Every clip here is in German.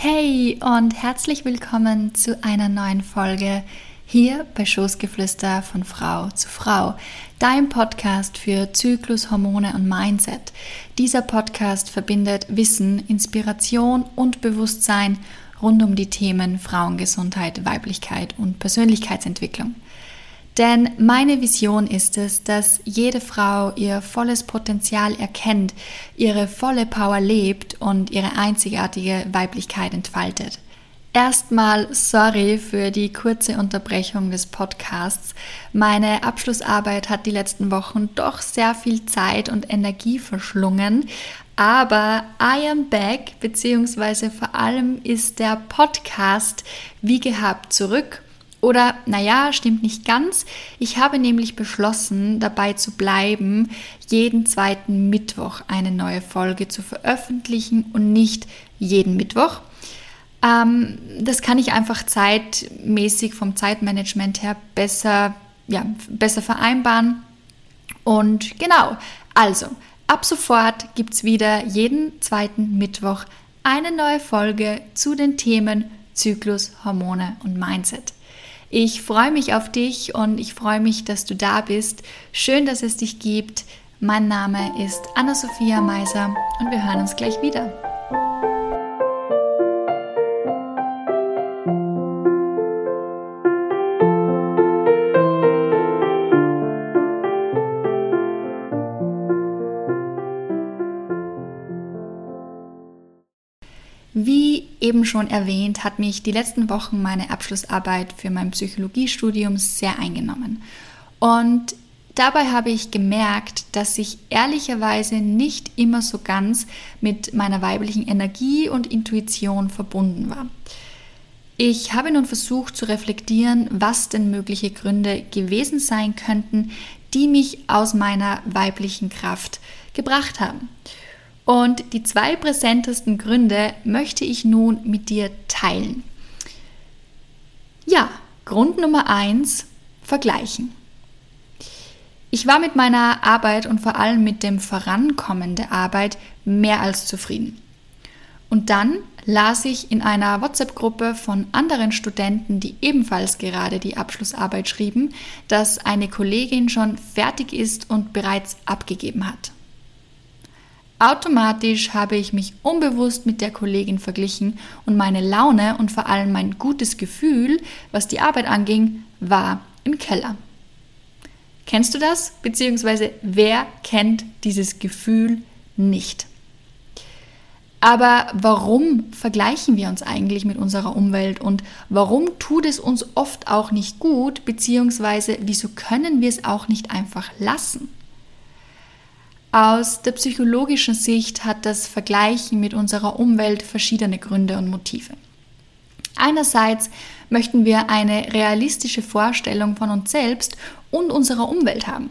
Hey und herzlich willkommen zu einer neuen Folge hier bei Schoßgeflüster von Frau zu Frau, dein Podcast für Zyklus, Hormone und Mindset. Dieser Podcast verbindet Wissen, Inspiration und Bewusstsein rund um die Themen Frauengesundheit, Weiblichkeit und Persönlichkeitsentwicklung. Denn meine Vision ist es, dass jede Frau ihr volles Potenzial erkennt, ihre volle Power lebt und ihre einzigartige Weiblichkeit entfaltet. Erstmal sorry für die kurze Unterbrechung des Podcasts. Meine Abschlussarbeit hat die letzten Wochen doch sehr viel Zeit und Energie verschlungen. Aber I am back, beziehungsweise vor allem ist der Podcast wie gehabt zurück oder, naja, stimmt nicht ganz. Ich habe nämlich beschlossen, dabei zu bleiben, jeden zweiten Mittwoch eine neue Folge zu veröffentlichen und nicht jeden Mittwoch. Ähm, das kann ich einfach zeitmäßig vom Zeitmanagement her besser, ja, besser vereinbaren. Und genau, also, ab sofort gibt es wieder jeden zweiten Mittwoch eine neue Folge zu den Themen Zyklus, Hormone und Mindset. Ich freue mich auf dich und ich freue mich, dass du da bist. Schön, dass es dich gibt. Mein Name ist Anna-Sophia Meiser und wir hören uns gleich wieder. Eben schon erwähnt, hat mich die letzten Wochen meine Abschlussarbeit für mein Psychologiestudium sehr eingenommen. Und dabei habe ich gemerkt, dass ich ehrlicherweise nicht immer so ganz mit meiner weiblichen Energie und Intuition verbunden war. Ich habe nun versucht zu reflektieren, was denn mögliche Gründe gewesen sein könnten, die mich aus meiner weiblichen Kraft gebracht haben. Und die zwei präsentesten Gründe möchte ich nun mit dir teilen. Ja, Grund Nummer eins: Vergleichen. Ich war mit meiner Arbeit und vor allem mit dem Vorankommen der Arbeit mehr als zufrieden. Und dann las ich in einer WhatsApp-Gruppe von anderen Studenten, die ebenfalls gerade die Abschlussarbeit schrieben, dass eine Kollegin schon fertig ist und bereits abgegeben hat. Automatisch habe ich mich unbewusst mit der Kollegin verglichen und meine Laune und vor allem mein gutes Gefühl, was die Arbeit anging, war im Keller. Kennst du das? Beziehungsweise wer kennt dieses Gefühl nicht? Aber warum vergleichen wir uns eigentlich mit unserer Umwelt und warum tut es uns oft auch nicht gut, beziehungsweise wieso können wir es auch nicht einfach lassen? Aus der psychologischen Sicht hat das Vergleichen mit unserer Umwelt verschiedene Gründe und Motive. Einerseits möchten wir eine realistische Vorstellung von uns selbst und unserer Umwelt haben.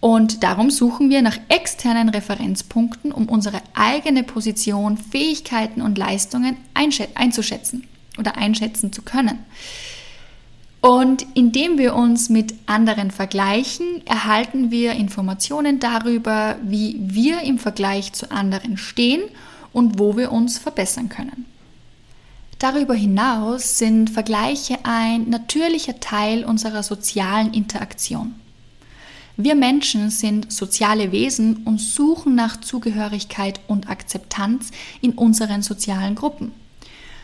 Und darum suchen wir nach externen Referenzpunkten, um unsere eigene Position, Fähigkeiten und Leistungen einzuschätzen oder einschätzen zu können. Und indem wir uns mit anderen vergleichen, erhalten wir Informationen darüber, wie wir im Vergleich zu anderen stehen und wo wir uns verbessern können. Darüber hinaus sind Vergleiche ein natürlicher Teil unserer sozialen Interaktion. Wir Menschen sind soziale Wesen und suchen nach Zugehörigkeit und Akzeptanz in unseren sozialen Gruppen.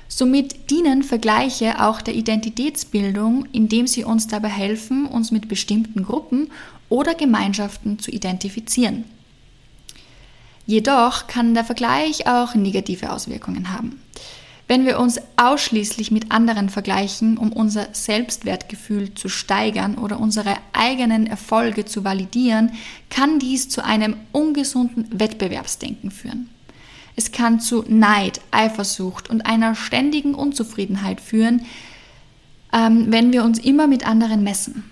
Somit dienen Vergleiche auch der Identitätsbildung, indem sie uns dabei helfen, uns mit bestimmten Gruppen oder Gemeinschaften zu identifizieren. Jedoch kann der Vergleich auch negative Auswirkungen haben. Wenn wir uns ausschließlich mit anderen vergleichen, um unser Selbstwertgefühl zu steigern oder unsere eigenen Erfolge zu validieren, kann dies zu einem ungesunden Wettbewerbsdenken führen. Es kann zu Neid, Eifersucht und einer ständigen Unzufriedenheit führen, ähm, wenn wir uns immer mit anderen messen.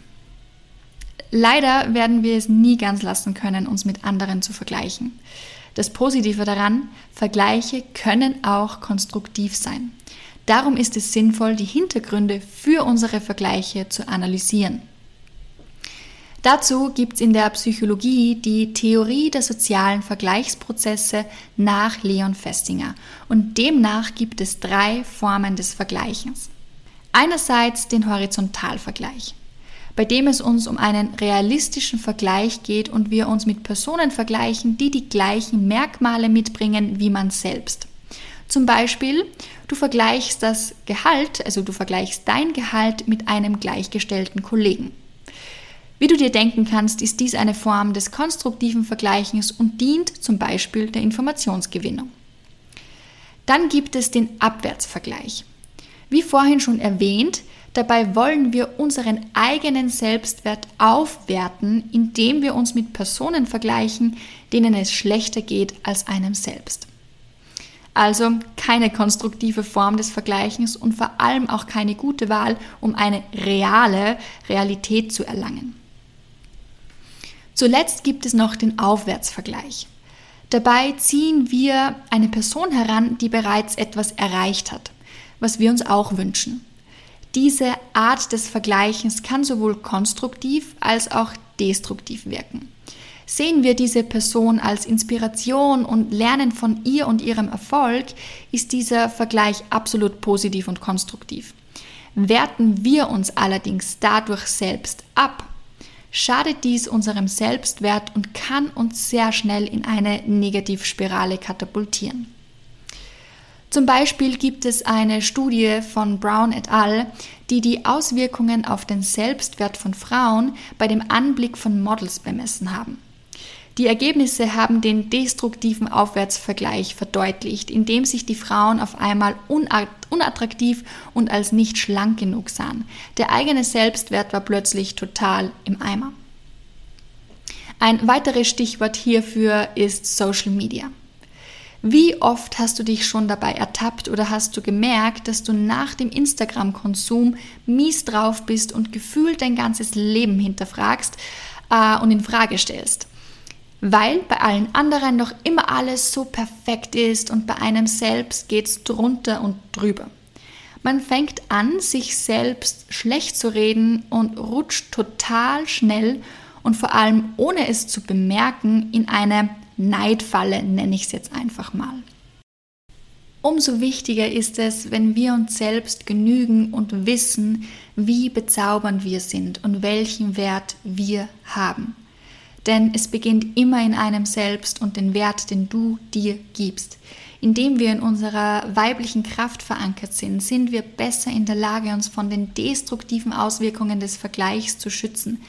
Leider werden wir es nie ganz lassen können, uns mit anderen zu vergleichen. Das Positive daran, Vergleiche können auch konstruktiv sein. Darum ist es sinnvoll, die Hintergründe für unsere Vergleiche zu analysieren. Dazu gibt es in der Psychologie die Theorie der sozialen Vergleichsprozesse nach Leon Festinger. Und demnach gibt es drei Formen des Vergleichens. Einerseits den Horizontalvergleich, bei dem es uns um einen realistischen Vergleich geht und wir uns mit Personen vergleichen, die die gleichen Merkmale mitbringen wie man selbst. Zum Beispiel, du vergleichst das Gehalt, also du vergleichst dein Gehalt mit einem gleichgestellten Kollegen. Wie du dir denken kannst, ist dies eine Form des konstruktiven Vergleichens und dient zum Beispiel der Informationsgewinnung. Dann gibt es den Abwärtsvergleich. Wie vorhin schon erwähnt, dabei wollen wir unseren eigenen Selbstwert aufwerten, indem wir uns mit Personen vergleichen, denen es schlechter geht als einem selbst. Also keine konstruktive Form des Vergleichens und vor allem auch keine gute Wahl, um eine reale Realität zu erlangen. Zuletzt gibt es noch den Aufwärtsvergleich. Dabei ziehen wir eine Person heran, die bereits etwas erreicht hat, was wir uns auch wünschen. Diese Art des Vergleichens kann sowohl konstruktiv als auch destruktiv wirken. Sehen wir diese Person als Inspiration und lernen von ihr und ihrem Erfolg, ist dieser Vergleich absolut positiv und konstruktiv. Werten wir uns allerdings dadurch selbst ab schadet dies unserem Selbstwert und kann uns sehr schnell in eine Negativspirale katapultieren. Zum Beispiel gibt es eine Studie von Brown et al., die die Auswirkungen auf den Selbstwert von Frauen bei dem Anblick von Models bemessen haben. Die Ergebnisse haben den destruktiven Aufwärtsvergleich verdeutlicht, indem sich die Frauen auf einmal unattraktiv und als nicht schlank genug sahen. Der eigene Selbstwert war plötzlich total im Eimer. Ein weiteres Stichwort hierfür ist Social Media. Wie oft hast du dich schon dabei ertappt oder hast du gemerkt, dass du nach dem Instagram-Konsum mies drauf bist und gefühlt dein ganzes Leben hinterfragst äh, und in Frage stellst? Weil bei allen anderen noch immer alles so perfekt ist und bei einem selbst geht es drunter und drüber. Man fängt an, sich selbst schlecht zu reden und rutscht total schnell und vor allem ohne es zu bemerken in eine Neidfalle, nenne ich es jetzt einfach mal. Umso wichtiger ist es, wenn wir uns selbst genügen und wissen, wie bezaubernd wir sind und welchen Wert wir haben. Denn es beginnt immer in einem selbst und den Wert, den du dir gibst. Indem wir in unserer weiblichen Kraft verankert sind, sind wir besser in der Lage, uns von den destruktiven Auswirkungen des Vergleichs zu schützen.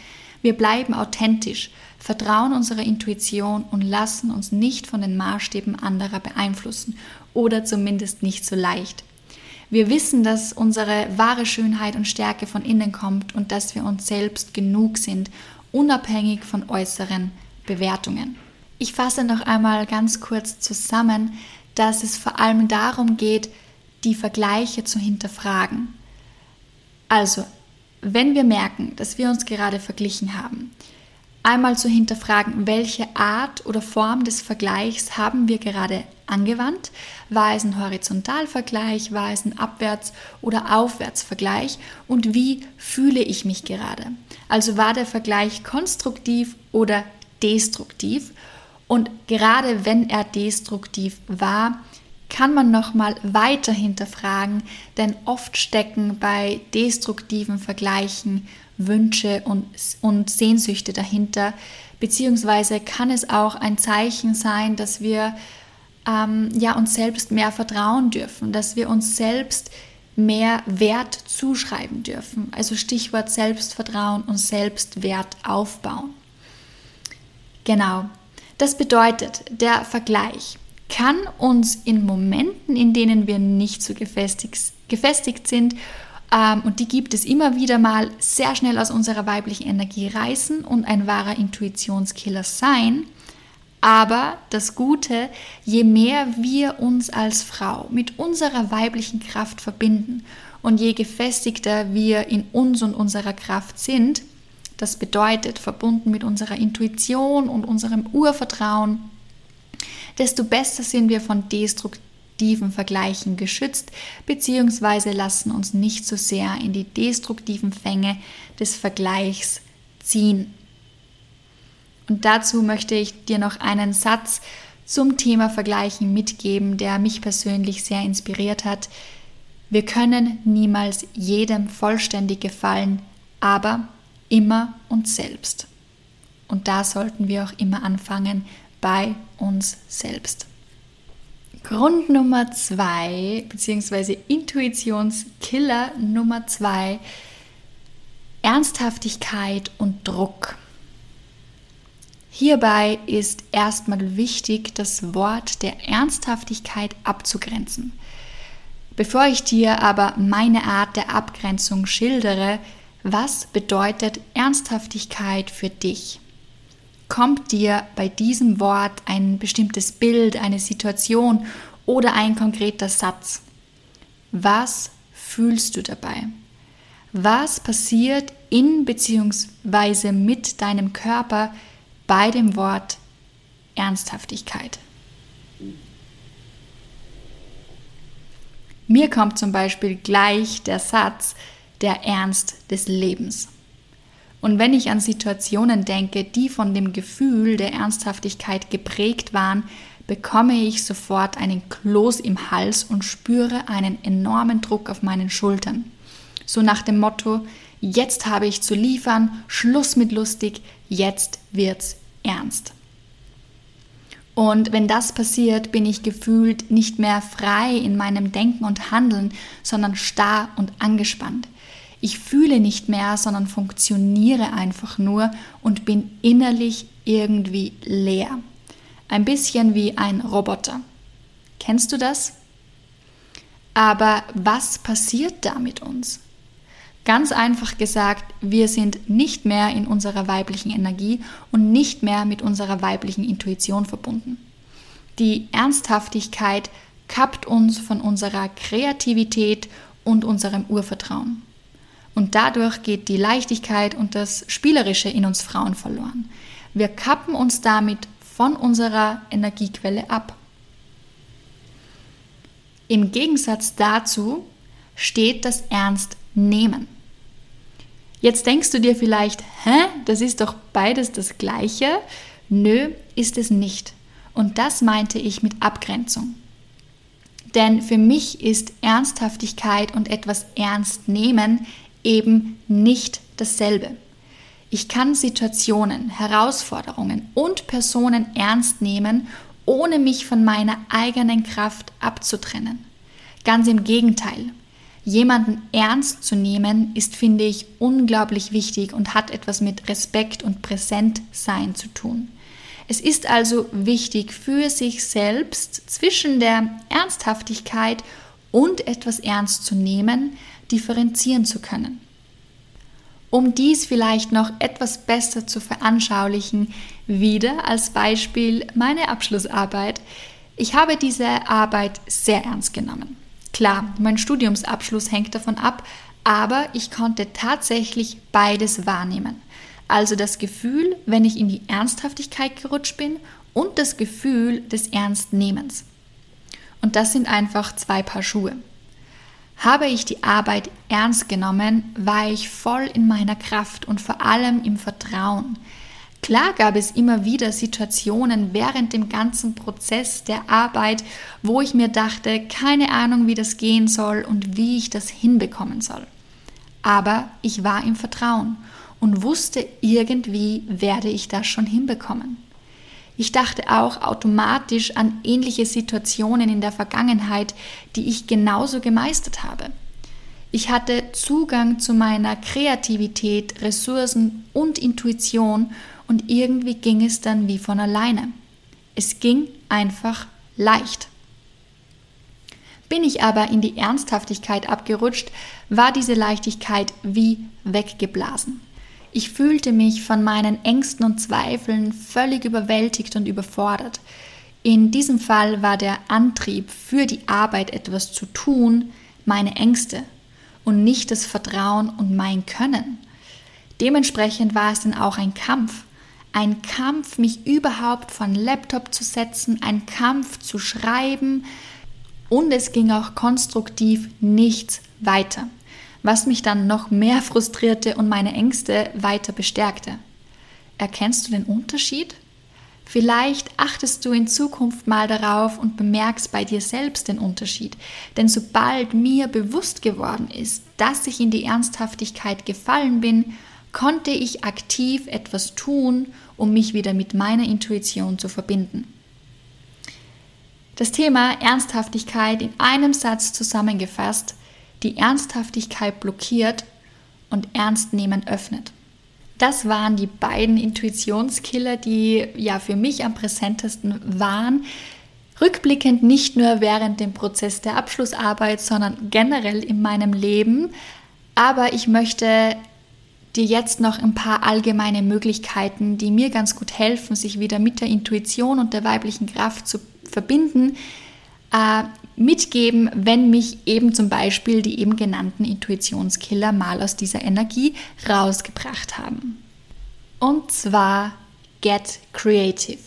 Wir bleiben authentisch, vertrauen unserer Intuition und lassen uns nicht von den Maßstäben anderer beeinflussen oder zumindest nicht so leicht. Wir wissen, dass unsere wahre Schönheit und Stärke von innen kommt und dass wir uns selbst genug sind unabhängig von äußeren Bewertungen. Ich fasse noch einmal ganz kurz zusammen, dass es vor allem darum geht, die Vergleiche zu hinterfragen. Also, wenn wir merken, dass wir uns gerade verglichen haben, einmal zu hinterfragen, welche Art oder Form des Vergleichs haben wir gerade angewandt? War es ein Horizontalvergleich? War es ein Abwärts- oder Aufwärtsvergleich? Und wie fühle ich mich gerade? Also war der Vergleich konstruktiv oder destruktiv? Und gerade wenn er destruktiv war, kann man noch mal weiter hinterfragen, denn oft stecken bei destruktiven Vergleichen Wünsche und, und Sehnsüchte dahinter, beziehungsweise kann es auch ein Zeichen sein, dass wir ähm, ja, uns selbst mehr vertrauen dürfen, dass wir uns selbst mehr Wert zuschreiben dürfen. Also Stichwort Selbstvertrauen und Selbstwert aufbauen. Genau. Das bedeutet, der Vergleich kann uns in Momenten, in denen wir nicht so gefestigt, gefestigt sind, ähm, und die gibt es immer wieder mal, sehr schnell aus unserer weiblichen Energie reißen und ein wahrer Intuitionskiller sein. Aber das Gute, je mehr wir uns als Frau mit unserer weiblichen Kraft verbinden und je gefestigter wir in uns und unserer Kraft sind, das bedeutet verbunden mit unserer Intuition und unserem Urvertrauen, desto besser sind wir von destruktiven Vergleichen geschützt, beziehungsweise lassen uns nicht so sehr in die destruktiven Fänge des Vergleichs ziehen. Und dazu möchte ich dir noch einen Satz zum Thema Vergleichen mitgeben, der mich persönlich sehr inspiriert hat. Wir können niemals jedem vollständig gefallen, aber immer uns selbst. Und da sollten wir auch immer anfangen bei uns selbst. Grund Nummer zwei, beziehungsweise Intuitionskiller Nummer zwei, Ernsthaftigkeit und Druck. Hierbei ist erstmal wichtig, das Wort der Ernsthaftigkeit abzugrenzen. Bevor ich dir aber meine Art der Abgrenzung schildere, was bedeutet Ernsthaftigkeit für dich? Kommt dir bei diesem Wort ein bestimmtes Bild, eine Situation oder ein konkreter Satz? Was fühlst du dabei? Was passiert in bzw. mit deinem Körper bei dem Wort Ernsthaftigkeit? Mir kommt zum Beispiel gleich der Satz, der Ernst des Lebens. Und wenn ich an Situationen denke, die von dem Gefühl der Ernsthaftigkeit geprägt waren, bekomme ich sofort einen Kloß im Hals und spüre einen enormen Druck auf meinen Schultern. So nach dem Motto, jetzt habe ich zu liefern, Schluss mit lustig, jetzt wird's ernst. Und wenn das passiert, bin ich gefühlt nicht mehr frei in meinem Denken und Handeln, sondern starr und angespannt. Ich fühle nicht mehr, sondern funktioniere einfach nur und bin innerlich irgendwie leer. Ein bisschen wie ein Roboter. Kennst du das? Aber was passiert da mit uns? Ganz einfach gesagt, wir sind nicht mehr in unserer weiblichen Energie und nicht mehr mit unserer weiblichen Intuition verbunden. Die Ernsthaftigkeit kappt uns von unserer Kreativität und unserem Urvertrauen. Und dadurch geht die Leichtigkeit und das Spielerische in uns Frauen verloren. Wir kappen uns damit von unserer Energiequelle ab. Im Gegensatz dazu steht das Ernstnehmen. Jetzt denkst du dir vielleicht, hä, das ist doch beides das gleiche. Nö, ist es nicht. Und das meinte ich mit Abgrenzung. Denn für mich ist Ernsthaftigkeit und etwas ernst nehmen eben nicht dasselbe. Ich kann Situationen, Herausforderungen und Personen ernst nehmen, ohne mich von meiner eigenen Kraft abzutrennen. Ganz im Gegenteil. Jemanden ernst zu nehmen, ist, finde ich, unglaublich wichtig und hat etwas mit Respekt und Präsentsein zu tun. Es ist also wichtig für sich selbst zwischen der Ernsthaftigkeit und etwas ernst zu nehmen, differenzieren zu können. Um dies vielleicht noch etwas besser zu veranschaulichen, wieder als Beispiel meine Abschlussarbeit. Ich habe diese Arbeit sehr ernst genommen. Klar, mein Studiumsabschluss hängt davon ab, aber ich konnte tatsächlich beides wahrnehmen. Also das Gefühl, wenn ich in die Ernsthaftigkeit gerutscht bin und das Gefühl des Ernstnehmens. Und das sind einfach zwei Paar Schuhe. Habe ich die Arbeit ernst genommen, war ich voll in meiner Kraft und vor allem im Vertrauen. Klar gab es immer wieder Situationen während dem ganzen Prozess der Arbeit, wo ich mir dachte, keine Ahnung, wie das gehen soll und wie ich das hinbekommen soll. Aber ich war im Vertrauen und wusste, irgendwie werde ich das schon hinbekommen. Ich dachte auch automatisch an ähnliche Situationen in der Vergangenheit, die ich genauso gemeistert habe. Ich hatte Zugang zu meiner Kreativität, Ressourcen und Intuition und irgendwie ging es dann wie von alleine. Es ging einfach leicht. Bin ich aber in die Ernsthaftigkeit abgerutscht, war diese Leichtigkeit wie weggeblasen. Ich fühlte mich von meinen Ängsten und Zweifeln völlig überwältigt und überfordert. In diesem Fall war der Antrieb für die Arbeit etwas zu tun meine Ängste und nicht das Vertrauen und mein Können. Dementsprechend war es dann auch ein Kampf, ein Kampf, mich überhaupt von Laptop zu setzen, ein Kampf zu schreiben und es ging auch konstruktiv nichts weiter, was mich dann noch mehr frustrierte und meine Ängste weiter bestärkte. erkennst du den Unterschied? Vielleicht achtest du in Zukunft mal darauf und bemerkst bei dir selbst den Unterschied. Denn sobald mir bewusst geworden ist, dass ich in die Ernsthaftigkeit gefallen bin, konnte ich aktiv etwas tun, um mich wieder mit meiner Intuition zu verbinden. Das Thema Ernsthaftigkeit in einem Satz zusammengefasst, die Ernsthaftigkeit blockiert und Ernstnehmen öffnet. Das waren die beiden Intuitionskiller, die ja für mich am präsentesten waren. Rückblickend nicht nur während dem Prozess der Abschlussarbeit, sondern generell in meinem Leben. Aber ich möchte dir jetzt noch ein paar allgemeine Möglichkeiten, die mir ganz gut helfen, sich wieder mit der Intuition und der weiblichen Kraft zu verbinden, äh, mitgeben, wenn mich eben zum Beispiel die eben genannten Intuitionskiller mal aus dieser Energie rausgebracht haben. Und zwar Get Creative.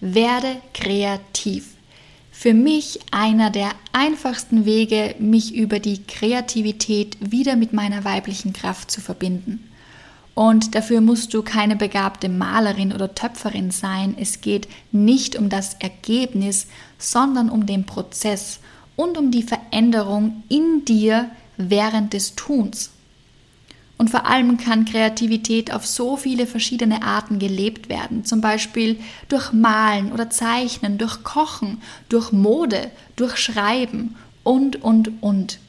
Werde kreativ. Für mich einer der einfachsten Wege, mich über die Kreativität wieder mit meiner weiblichen Kraft zu verbinden. Und dafür musst du keine begabte Malerin oder Töpferin sein. Es geht nicht um das Ergebnis, sondern um den Prozess und um die Veränderung in dir während des Tuns. Und vor allem kann Kreativität auf so viele verschiedene Arten gelebt werden, zum Beispiel durch Malen oder Zeichnen, durch Kochen, durch Mode, durch Schreiben und, und, und.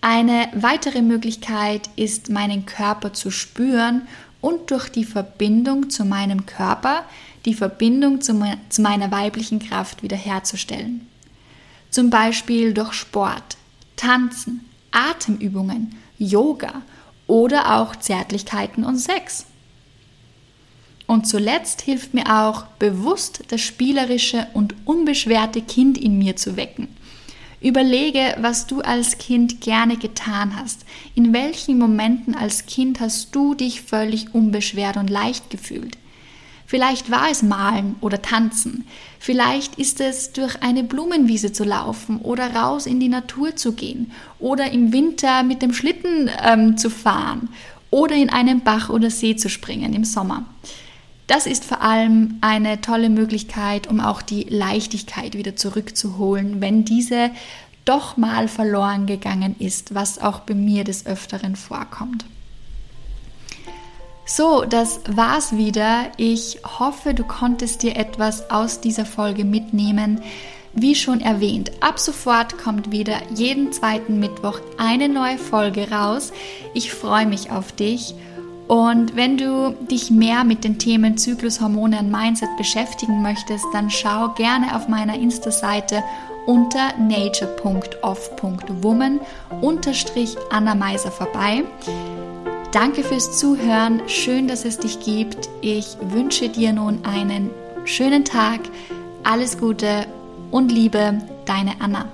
Eine weitere Möglichkeit ist, meinen Körper zu spüren und durch die Verbindung zu meinem Körper die Verbindung zu, meiner weiblichen Kraft wiederherzustellen. Zum Beispiel durch Sport, Tanzen, Atemübungen, Yoga oder auch Zärtlichkeiten und Sex. Und zuletzt hilft mir auch, bewusst das spielerische und unbeschwerte Kind in mir zu wecken. Überlege, was du als Kind gerne getan hast. In welchen Momenten als Kind hast du dich völlig unbeschwert und leicht gefühlt? Vielleicht war es Malen oder Tanzen. Vielleicht ist es durch eine Blumenwiese zu laufen oder raus in die Natur zu gehen oder im Winter mit dem Schlitten ähm, zu fahren oder in einen Bach oder See zu springen im Sommer. Das ist vor allem eine tolle Möglichkeit, um auch die Leichtigkeit wieder zurückzuholen, wenn diese doch mal verloren gegangen ist, was auch bei mir des Öfteren vorkommt. So, das war's wieder. Ich hoffe, du konntest dir etwas aus dieser Folge mitnehmen. Wie schon erwähnt, ab sofort kommt wieder jeden zweiten Mittwoch eine neue Folge raus. Ich freue mich auf dich und wenn du dich mehr mit den Themen Zyklus, Hormone und Mindset beschäftigen möchtest, dann schau gerne auf meiner Insta-Seite unter nature.off.woman unterstrich Anna Meiser vorbei. Danke fürs Zuhören, schön, dass es dich gibt. Ich wünsche dir nun einen schönen Tag, alles Gute und Liebe, deine Anna.